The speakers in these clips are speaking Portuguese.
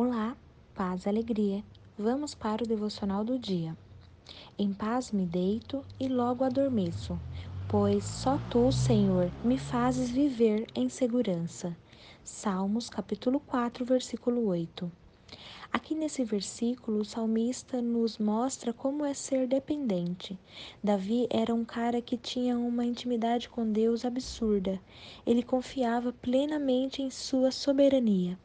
Olá, paz e alegria. Vamos para o devocional do dia. Em paz me deito e logo adormeço, pois só tu, Senhor, me fazes viver em segurança. Salmos capítulo 4, versículo 8. Aqui nesse versículo, o salmista nos mostra como é ser dependente. Davi era um cara que tinha uma intimidade com Deus absurda. Ele confiava plenamente em sua soberania.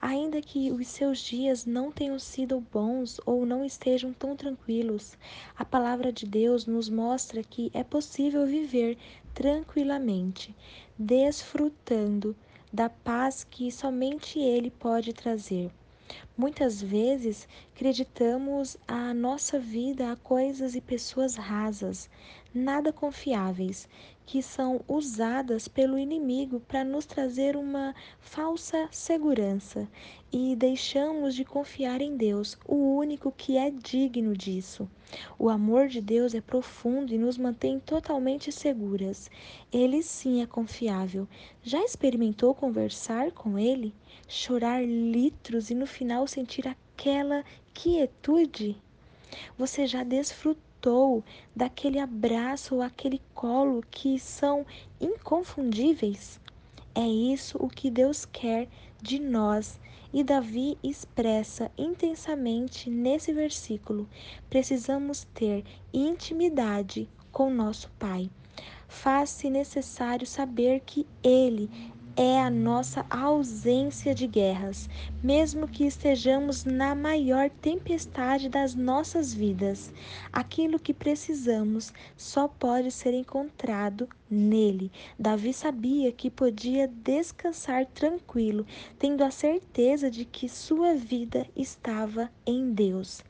Ainda que os seus dias não tenham sido bons ou não estejam tão tranquilos, a palavra de Deus nos mostra que é possível viver tranquilamente, desfrutando da paz que somente Ele pode trazer. Muitas vezes acreditamos a nossa vida a coisas e pessoas rasas, nada confiáveis, que são usadas pelo inimigo para nos trazer uma falsa segurança e deixamos de confiar em Deus, o único que é digno disso. O amor de Deus é profundo e nos mantém totalmente seguras. Ele sim é confiável. Já experimentou conversar com ele? Chorar litros e no final sentir aquela quietude? Você já desfrutou daquele abraço ou aquele colo que são inconfundíveis? É isso o que Deus quer de nós. E Davi expressa intensamente nesse versículo: precisamos ter intimidade com nosso Pai. Faz-se necessário saber que Ele é a nossa ausência de guerras, mesmo que estejamos na maior tempestade das nossas vidas. Aquilo que precisamos só pode ser encontrado nele. Davi sabia que podia descansar tranquilo, tendo a certeza de que sua vida estava em Deus.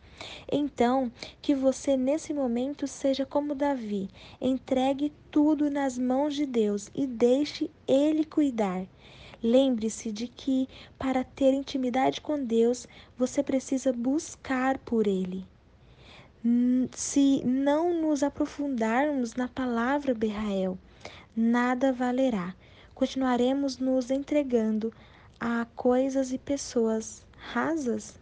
Então, que você nesse momento seja como Davi, entregue tudo nas mãos de Deus e deixe Ele cuidar. Lembre-se de que para ter intimidade com Deus, você precisa buscar por Ele. Se não nos aprofundarmos na palavra Berrael, nada valerá. Continuaremos nos entregando a coisas e pessoas rasas